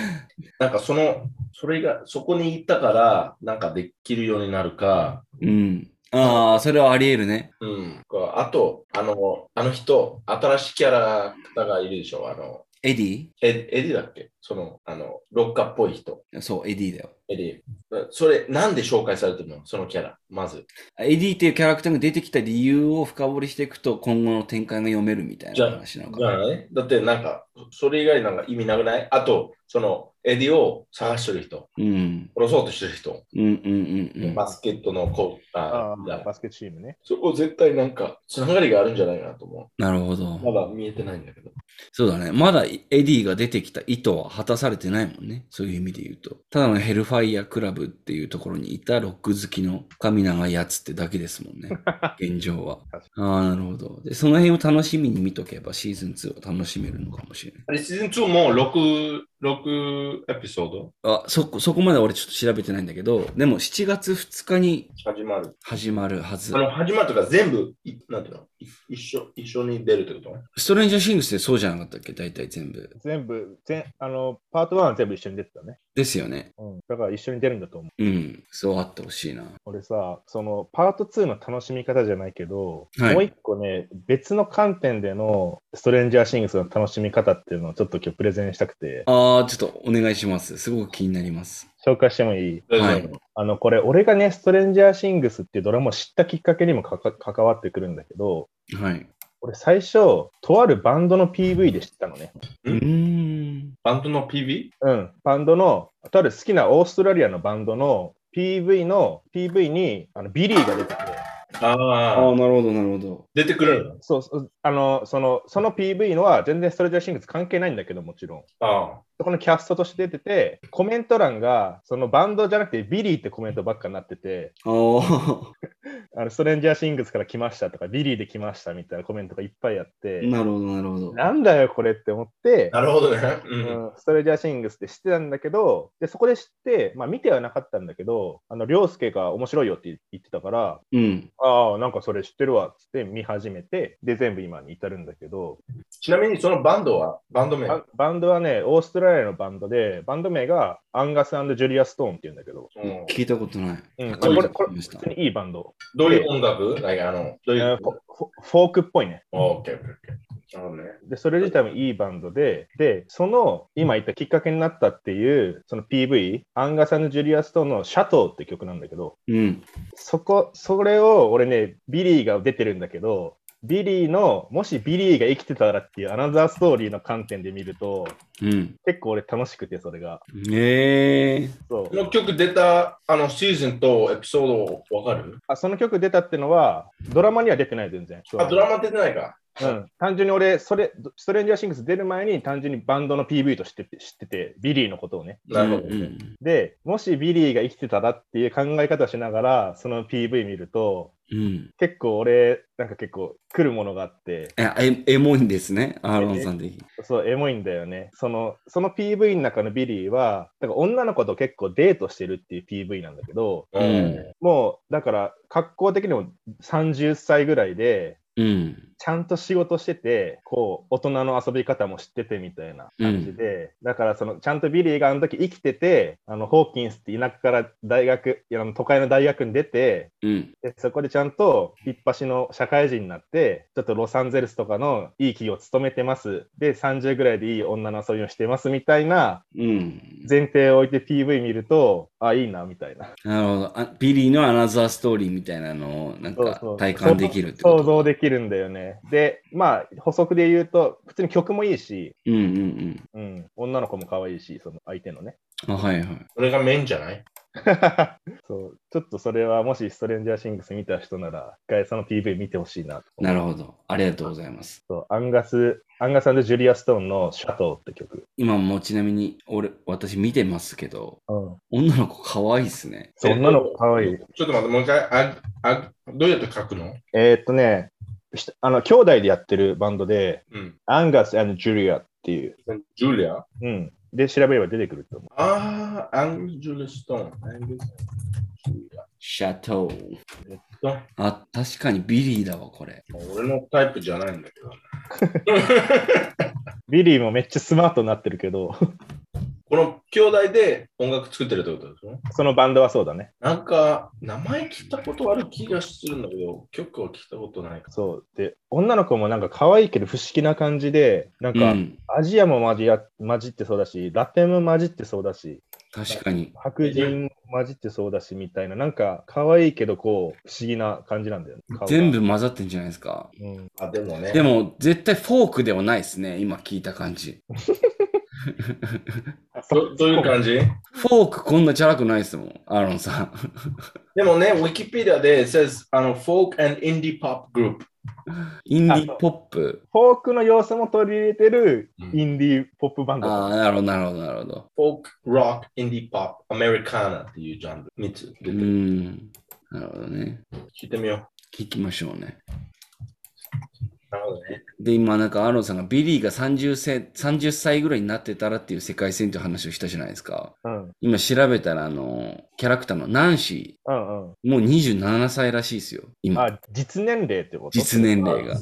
なんかその、それが、そこに行ったから、なんかできるようになるか、
うん。ああ、それはあり得るね。
うん。あと、あの、あの人、新しいキャラクターがいるでしょ。あの、
エディ？
エエディだっけ？その、あの、ロッカーっぽい人。
そう、エディだよ。
エディ。それ、なんで紹介されてるの？そのキャラ、まず。
エディっていうキャラクターが出てきた理由を深掘りしていくと今後の展開が読めるみたいな話なのかな。
じゃあね。だってなんか、それ以外なんか意味なくない？あと、その、エディを探してる人、
うん。
殺そうとしてる人、
うんうんうんうん。
バスケットの子、
あ
あ
あ、バスケチームね。
そこ絶対なんか、つながりがあるんじゃないかなと思
なるほど
う。。まだ見えてないんだけど。
そうだね。まだエディが出てきた意図は果たされてないもんね。そういう意味で言うと。ただのヘルファイヤークラブっていうところにいたロック好きの髪長いやつってだけですもんね。現状は。ああ、なるほど。で、その辺を楽しみに見とけばシーズン2を楽しめるのかもしれない。
シーズン2も6、6エピソード？
あ、そこ、そこまで俺ちょっと調べてないんだけど、でも7月2日に
始まる。
始まるはず
あ。の、始まるとか全部、いなんていうの？い一緒、一緒に出るってこと？
ストレンジャーシングスってそうじゃなかったっけ？大体全部。
全部、全あの、パート1は全部一緒に出てたね。
ですよね。
うん。だから一緒に出るんだと思う。
うん。そうあってほしいな。
俺さ、そのパート2の楽しみ方じゃないけど、
はい
もう一個ね、別の観点でのストレンジャーシングスの楽しみ方っていうのをちょっと今日プレゼンしたくて、
ああ、ちょっとお願いします。すごく気になります。
紹介してもいい？
はい
あの、これ、俺がね、ストレンジャーシングスっていうドラマを知ったきっかけにもかか関わってくるんだけど、
はい。
俺最初、とあるバンドの PV で知ったのね。
うーん。
バンドの PV?
うん、バンドの、とある好きなオーストラリアのバンドの PV の、PV にあのビリーが出てて、
あ
ああ、
あ、
なるほど、なるほど。
出てくれるの？
そうそう、あの、その、その PV のは全然ストレンジャーシングス関係ないんだけど、もちろん。
あ
そこのキャストとして出てて、コメント欄が、そのバンドじゃなくてビリーってコメントばっかになってて、
あ
のストレンジャーシングスから来ましたとか、ビリーで来ましたみたいなコメントがいっぱいあって、
なるほど、なるほど。
なんだよこれって思って
あ。、なるほどね。う。
うんん、ストレンジャーシングスって知ってたんだけど、でそこで知って、まあ見てはなかったんだけど、あの、涼介が面白いよって言ってたから、
うん。
ああ、なんかそれ知ってるわっつって見始めて、で、全部今に至るんだけど、
ちなみにそのバンドはバンド名？
ババンドはね、オーストラリアのバンドで、バンド名がアンガスジュリア・ストーンって言うんだけど、
うん
聞いたことない。
うん、これ、これ、普通にいいバンド。
どういう音楽あの、どういう
えーフォークっぽいね。
オッケーオッケー。
で、それ自体もいいバンドで、で、その、今言ったきっかけになったっていう、その PV、アンガスジュリア・ストーンの Chateau って曲なんだけど、
うん。
そこ、それを俺ね、ビリーが出てるんだけど、ビリーの、もしビリーが生きてたらっていうアナザーストーリーの観点で見ると、
うん。
結構俺楽しくて、それが。
ええ
そう
この曲出たあのシーズンとエピソードわかる？
あその曲出たってのは、ドラマには出てない、全然。
あ、ドラマ出てないか。
うん、単純に俺、それ、ストレンジャーシングス出る前に単純にバンドの PV としてて知ってて、ビリーのことをね。
なるほど。
うん
で、もしビリーが生きてたらっていう考え方をしながら、その PV 見ると、
うん。
結構俺、なんか結構来るものがあって、
いや、エ、エモいんですね、アーロンさん的に。
そう、エモいんだよね。その、その PV の中のビリーは、だから女の子と結構デートしてるっていう PV なんだけど、
う
うん
もう、だから、格好的にも30歳ぐらいで、
うん。
ちゃんと仕事してて、こう、大人の遊び方も知っててみたいな感じで、だからその、ちゃんとビリーがあの時生きてて、あの、ホーキンスって田舎から大学、いやあの都会の大学に出て、
うん。
でそこでちゃんといっぱしの社会人になって、ちょっとロサンゼルスとかのいい企業勤めてます。で、30ぐらいでいい女の遊びをしてますみたいな
うん。
前提を置いて PV 見ると、あ、いいな、みたいな。
なるほどあ。ビリーのアナザーストーリーみたいなのをなんか体感できるってこと？
想像できるんだよね。で、まあ、補足で言うと、普通に曲もいいし、
うんうん
うん、女の子も可愛いし、その相手のね。
うん。あ、はいはい。
それがメインじゃない？
そうちょっとそれはもしストレンジャーシングス見た人なら、一回その PV 見てほしいなと。
なるほど。ありがとうございます。
そうアンガス、アンガスジュリア・ストーンのシャトーって曲。
今もちなみに俺、私見てますけど、
うん、
女の子可愛いっすね。
そう、女の子可愛い。
ちょっと待って、もう一回、ああどうやって書くの？
えーっとね、しあの、兄弟でやってるバンドで、
うん。
アンガスジュリアっていう、
ジュリア
うん。で、調べれば出てくると思う。
ああ、アングス・ジュリア・ストーン。アングス・ジュリア。
シャトー。
えっと、
あ、確かにビリーだわ、これ。
俺のタイプじゃないんだけど。
ビリーもめっちゃスマートになってるけど、
この兄弟で音楽作ってるってことでしょ
そのバンドはそうだね。
なんか、名前聞いたことある気がするんだけど、曲は聞いたことないか
そう。で、女の子もなんか可愛いけど不思議な感じで、なんか、
うん。
アジアも混じや混じってそうだし、ラテンも混じってそうだし、
確かに。
白人も混じってそうだしみたいな、なんか可愛いけどこう、不思議な感じなんだよね。
全。部混ざってんじゃないですか。
うん、
あ、でもね。
でも、絶対フォークではないですね。今聞いた感じ。
どどういう感じ？
フォークこんなチャラくないですもん、アーロンさん。
でもね、ウィキペディアで says あの folk and indie pop group。
インディーポップ。
フォークの要素も取り入れてる
うん
インディーポップバンド。
ああ、なるほど、なるほど、なるほど。
folk, rock, indie pop, Americana っていうジャンル3つ
う
出てる。
ん。なるほどね。
聞いてみよ
聞きましょうね。
う。なるほどね。
で、今、なんか、アーロンさんがビリーが 30, せ30歳ぐらいになってたらっていう世界線という話をしたじゃないですか。
うん
今調べたら、あの、キャラクターのナンシ
うんうん。
ー、もう27歳らしいですよ。今、
あ、実年齢ってこと？
実年齢が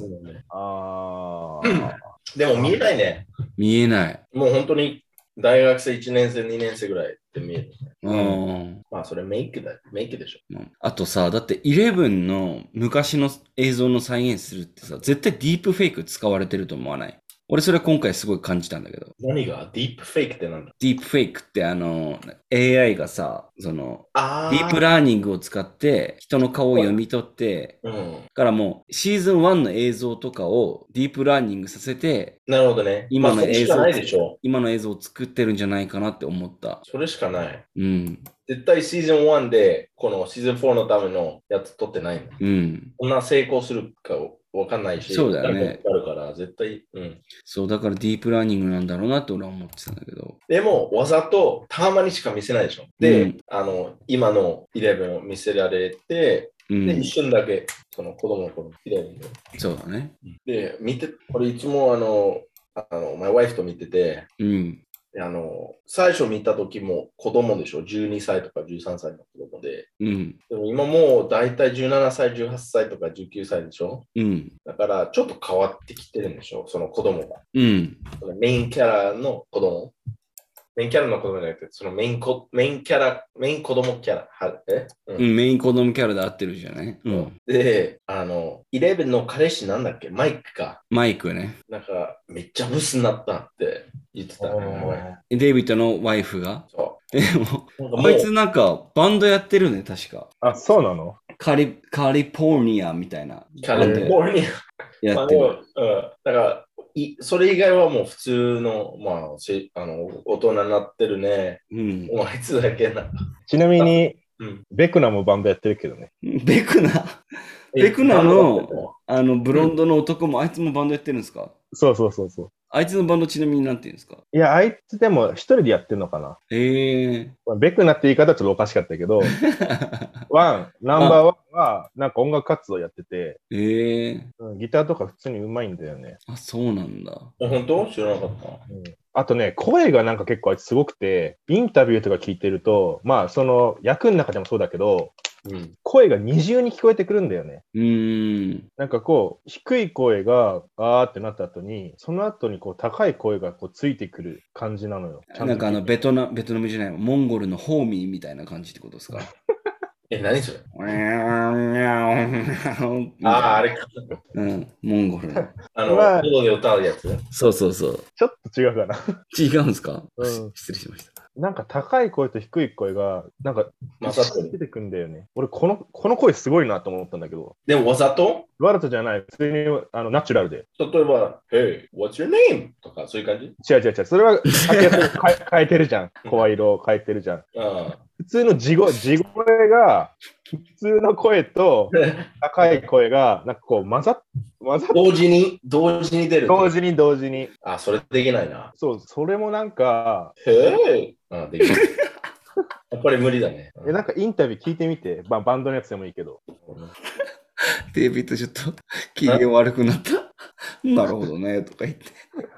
あ。
あ。
でも見えないね。
見えない。
もう本当に大学生1年生、2年生ぐらいって見える。
うん。
まあそれメイクだ。メイクでしょ。
あとさ、だって11の昔の映像の再現するってさ、絶対ディープフェイク使われてると思わない？俺それ今回すごい感じたんだけど。
何が？ディープフェイクってなんだ？
ディープフェイクってあの、AI がさ、その、
あ
ディープラーニングを使って人の顔を読み取って、
うん。
だからもうシーズン1の映像とかをディープラーニングさせて、
なるほどね。
今の
まあそれしかないでしょ。
今の映像を作ってるんじゃないかなって思った。
それしかない。
うん。
絶対シーズン1でこのシーズン4のためのやつ撮ってないんだ。
うん。
こんな成功するかわかんないし、
そうだよね
あるから、絶対、うん。
そう、だからディープラーニングなんだろうなって俺は思ってたんだけど。
でも、わざとたまにしか見せないでしょ。で、
うん
あの、今の11を見せられて、
うん
で、。一瞬だけ、その子供の頃、11で。
そうだね。
で、見て、俺いつもあの、あの、マイワイフと見てて、
うん。
であの、最初見た時も子供でしょ ?12 歳とか13歳の子供で。
うん。
でも今もう大体17歳、18歳とか19歳でしょ？
うん。
だからちょっと変わってきてるんでしょ？その子供が。
うん。
メインキャラの子供。メインキャラの子供じゃなくて、そのメインコメインキャラ、メイン子供キャラ。はえ、うん
うん、メイン子供キャラで合ってるじゃない？うん。
で、あの、11の彼氏なんだっけ？マイクか。
マイクね。
なんか、めっちゃブスになったって言ってたね。
デイビッドのワイフが？
そ
でも、
う。なんかもう
あいつなんかバンドやってるね、確か。
あ、そうなの？
カリ、カリフォルニアみたいな。
カリフォルニア。
やってる。
うん、だからい、それ以外はもう普通の、まあ、せあの大人になってるね。
うん。
もうあいつだけな。
ちなみに、
うん、
ベクナもバンドやってるけどね。
ベクナ、ベクナの？あの、ブロンドの男も、あいつもバンドやってるんですか？
そうそうそうそう。
あいつのバンドちなみになんて言うんですか？
いや、あいつでも一人でやってんのかな。
へえ
まあベクナって言い方はちょっとおかしかったけど、ワン、ナンバーワンはなんか音楽活動やってて、
へえ
うんギターとか普通にうまいんだよね。
あ、そうなんだ。
本当？知らなかった。
うんあとね、声がなんか結構あいつすごくて、インタビューとか聞いてると、まあその役の中でもそうだけど、
うん。
声が二重に聞こえてくるんだよね。
うーん。
なんかこう、低い声があーってなった後に、その後にこう高い声がこうついてくる感じなのよ。
なんかあの、ベトナベトナムじゃないわモンゴルのホーミーみたいな感じってことですか？
え、何それ？
あ
ああ、あれか。
うん、モンゴルの。
あの、
まあ
で歌うやつ？
そうそうそう。
ちょっと違うかな。
違うんですか、
うん
失礼しました。
なんか高い声と低い声が、なんか
まさと
出てくんだよね。俺この、この声すごいなと思ったんだけど、
でもわざと？
ワルトじゃない、普通にあのナチュラルで。
例えば、Hey, what's your name? とか、そういう感じ？
違う違う違う。それは、変えてるじゃん。声色を変えてるじゃん。
あ
普通の地声地声が、普通の声と
あ。
高い声が、なんかこう混ざっ、混ざっ
同時に、同時に出る。
同時に同時に。
あ、それできないな。
そう、それもなんか、
Hey! あ、できない。やっぱり無理だね。
えなんかインタビュー聞いてみて、まあ、バンドのやつでもいいけど。
デイビッドちょっと機嫌悪くなった。なるほどね、とか言って。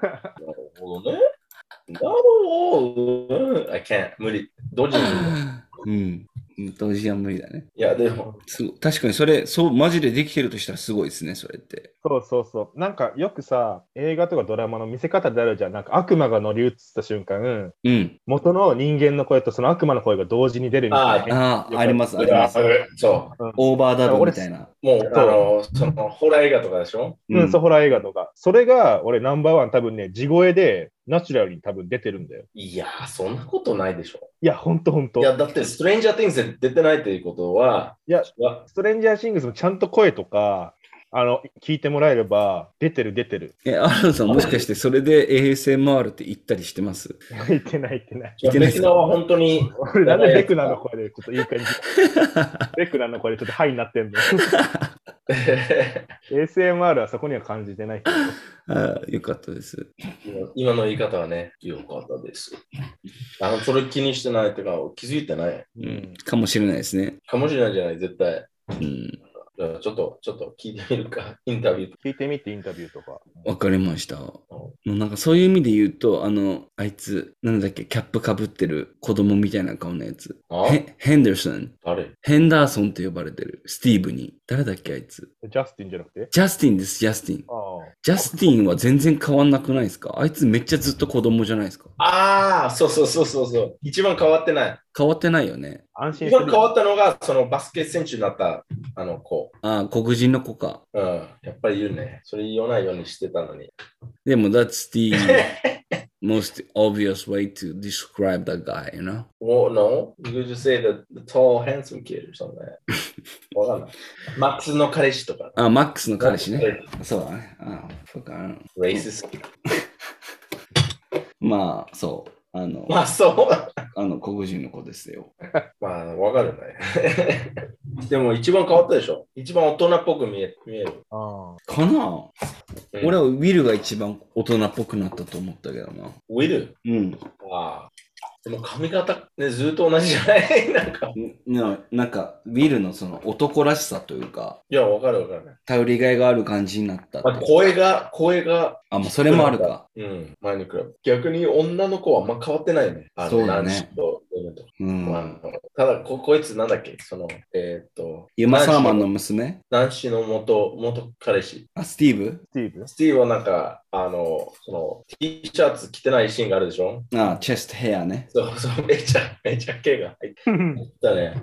なるほどね。なるほど。I can't. 無理。同時に。
うん。同時は無理だね。
いや、でも、
確かにそれ、そう、マジでできてるとしたらすごいですね、それって。
そうそうそう。なんかよくさ、映画とかドラマの見せ方であるじゃん。なんか悪魔が乗り移った瞬間、
うん。
元の人間の声とその悪魔の声が同時に出るみたいな。
ああ、あります、あります。
そ
オーバーダブみたいな。
う。もう、あの、その、ホラー映画とかでしょ？
うん、そうホラー映画とか。それが俺ナンバーワン多分ね、地声でナチュラルに多分出てるんだよ。
いやー、そんなことないでしょ。
いや、ほんとほんと
い。や、だって、ストレンジャー・ティングスで出てないということは、
いや、
わ
ストレンジャーシングスもちゃんと声とか、あの、聞いてもらえれば、出てる出てる。
え、アランさん、もしかしてそれで ASMR って言ったりしてます？
言ってない言ってない。
言ってないっす
ベキナは本当に、
俺なんでベクナーの声でちょっといい感じ。ベクナーの声でちょっとハイになってんの。ASMR はそこには感じてないけど。
あ あ、よかったです。
今今の言い方はね、よかったです。あの、それ気にしてないというか、気づいてない？
うん。かもしれないですね。
かもしれないじゃない、絶対。
うん。
じゃあちょっと、ちょっと聞いてみるか、インタビュー。
聞いてみてインタビューとか。
わかりました。もうなんかそういう意味で言うと、あの、あいつ、なんだっけ、キャップかぶってる子供みたいな顔のやつ。
あ？
ヘヘンダーソン。
誰？
ヘンダーソンと呼ばれてる。スティーブに。誰だっけ、あいつ。
ジャスティンじゃなくて？
ジャスティンです、ジャスティン。ジャスティンは全然変わんなくないですか？あいつめっちゃずっと子供じゃないですか？
ああ、そうそうそうそうそう。一番変わってない。
変わってないよね。
一
安心
変わったのが、そのバスケ選手になったあの子。
ああ、黒人の子か。
うん、やっぱり言うね。それ言わないようにしてたのに。
でも、that's the most obvious way to describe that guy, you know?
Well, no, you could just say the, the tall, handsome kid or something. わかんない。マックスの彼氏とか。
あ、マックスの彼氏ね。そうだね。あ、そうか。うん
レイシス。
まあ、そう。あの、
まあ、そう。
あの黒人の子ですよ。
まあ、わかるね。でも、一番変わったでしょ。一番大人っぽく見え見える。
あ
かな、
うん
俺はウィルが一番大人っぽくなったと思ったけどな。
ウィル？
うん。
ああ。でも髪型、ね、ずっと同じじゃない？なんか。
ななんか、ウィルのその男らしさというか、
いや、わかるわかる。
頼りがいがある感じになったって
あ声が、声が、
あ、まあ、それもあるか。
うん、前に比べ逆に女の子はあんま変わってないね。あの
そうだね
と
うん。
まあただこ、こいつなんだっけ？その、えーっと、
ユマ・サーマンの娘？
ナンシーの元、元彼氏。
あ、スティーブ？
スティーブ？
スティーブはなんか、あの、その、T シャツ着てないシーンがあるでしょ？
あ、 chest hair ね。
そうそう、めちゃ、めちゃ毛が入って たね。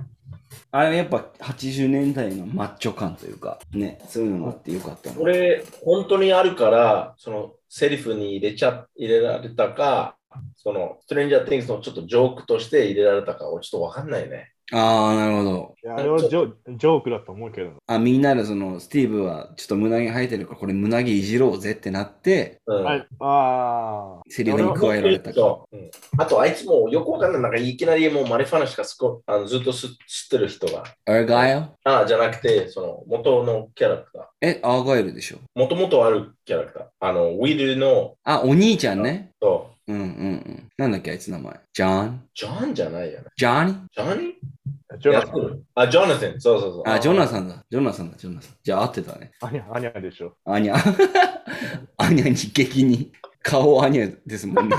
あれやっぱ80年代のマッチョ感というか、ね、そういうのがあってよかったな
これ、本当にあるから、その、セリフに入れちゃ、入れられたか、その、ストレンジャー・ティングスのちょっとジョークとして入れられたか、俺ちょっとわかんないね。
ああ、なるほど。
いやあれはジョジョークだと思うけど。
あ、みんなでその、スティーブはちょっと胸毛生えてるから、これ胸毛いじろうぜってなって、
うん。
はい、ああ。
セリフに加えられたか。
そううんあと、あいつもよくわかんない。なんかいきなりもうマリファナしかすこあのずっとす知ってる人が。
アーガイル？
ああ、じゃなくて、その元のキャラクター。
え、アーガイルでしょ？
もともとあるキャラクター。あの、ウィルの、
あ、お兄ちゃんね。
そ
うんうんうん。なんだっけ、あいつ名前。ジョン
う、ジョンじゃないよね。
ジョニー
ジョニー
ジョナサン。
やってるあ、ジョナサン。そうそうそう。
あ、ジョナサンだ。ジョナサンだ、ジョナサン。じゃあ合ってたね。
アニャ、アニャでしょ。
アニャ。アニャに激に。顔アニャですもんね。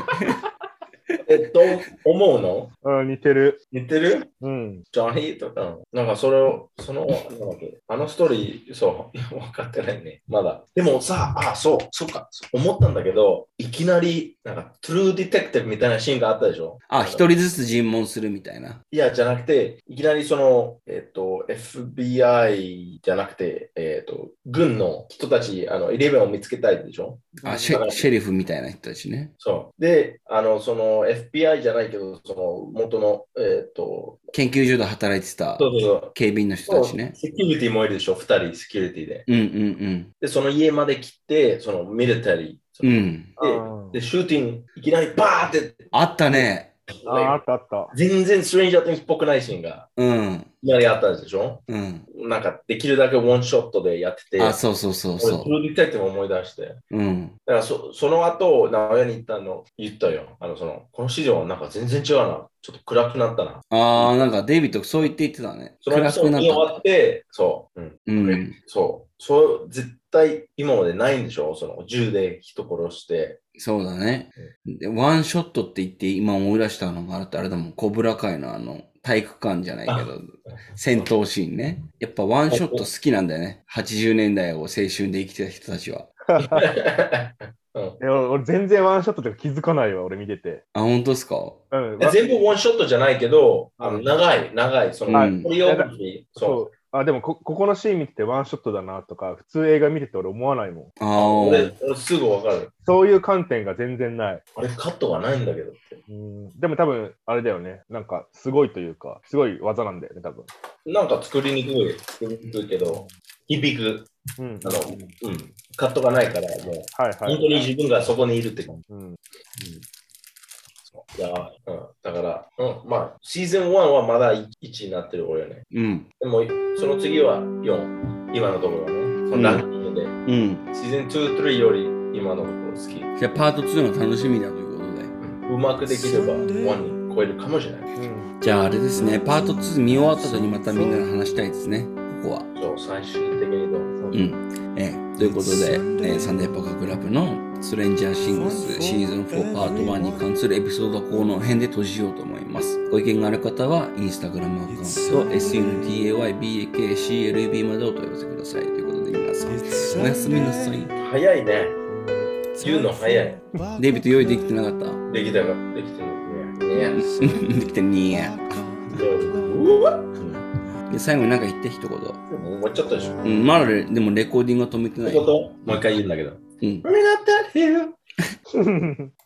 えっと、思うの？
うん、似てる。
似てる？
うん。
ジョニーとか、なんかそれを、その、なんだっけ、あのストーリー、そう、分かってないね、まだ。でもさ、あ、そう、そうか、思ったんだけど、いきなり、なんか、トゥルーディテクティブみたいなシーンがあったでしょ？
あ、一人ずつ尋問するみたいな。
いや、じゃなくて、いきなりその、えっ、と、FBI じゃなくて、えっ、と、軍の人たち、あの、イレブンを見つけたいでしょ？
あ、シェシェリフみたいな人たちね。
そう。で、あの、その FBI じゃないけど、その元の、えっ、と、
研究所で働いてた
そうそうそう。
警備員の人たちね。
セキュリティもいるでしょ、二人セキュリティで。
うんうん
で、その家まで来て、そのミリタリー。
うん。
で、で、シューティング、いきなりバーって、
あったね。
ああったあった。
全然ストレンジャー・ティングスっぽくないシーンが、
うん。
いきなりあったでしょ？
うん。
なんか、できるだけワンショットでやってて、
あ、そうそうそう
俺、
そ
プロディテクティブ思い出して。
う。うん。
だからそその後、名古屋に行ったの、言ったよ。あの、その、この市場はなんか全然違うな。ちょっと暗くなったな。
ああ、なんかデイビッドそう言って言ってたね。
その
暗くなった。
って、そう。うん。
うん。
そう。そう、絶対今までないんでしょ？その銃で人殺して。
そうだね。でワンショットって言って今思い出したのがあって、あれだもん、コブラ会のあの、体育館じゃないけど、戦闘シーンね。やっぱワンショット好きなんだよね。80年代を青春で生きてた人たちは。
うん
いや俺全然ワンショットとか気づかないわ、俺見てて。
あ、本当ですか？
うん、
全部ワンショットじゃないけど、あの長い、長い、その、
はい
コリオグラフィー、
そ。
そう
あ、でもこ、ここのシーン見ててワンショットだなとか、普通映画見てて俺思わないもん。
ああ
俺、俺すぐわかる。
そういう観点が全然ない。
あれ、カットがないんだけどって。
うん、でも多分、あれだよね。なんか、すごいというか、すごい技なんだよね、多分。
なんか作りにくい、作りにくいけど、響く、
うん。
あの、うん、カットがないから、もう、
はいはい。
本当に自分がそこにいるって感じ。
うん。
いや、うん、だから、うん、まあ、シーズン1はまだ1になってる俺ね。
うん。
でも、その次は4、今のところはね。そのランキングで、
うん。
シーズン2、3より今のところ好き。
じゃあパート2の楽しみだということで。
うまくできれば1に超えるかもしれない。
うん。
じゃああれですね、パート2見終わった後にまたみんなで話したいですね。ここは。
そう、最終的にどう
うん。ええということで、えーサンデーパカクラブのストレンジャーシングスシーズン4パート1に関するエピソードはこの辺で閉じようと思います。ご意見がある方は、インスタグラムアカウント sundaybakclub までお問い合わせください。ということで皆さん、おやすみなさい。
早いね。言うの早い。
デイビッド用意できてなかった？
できたか、できてるね。ね。
できてにや。
うわ
で、最後に何か言って一言。
もう終わっちゃったでしょ。
うん、まだレでもレコーディングは止めてない。
もう一回言うんだけど。
うん。
We're not that here.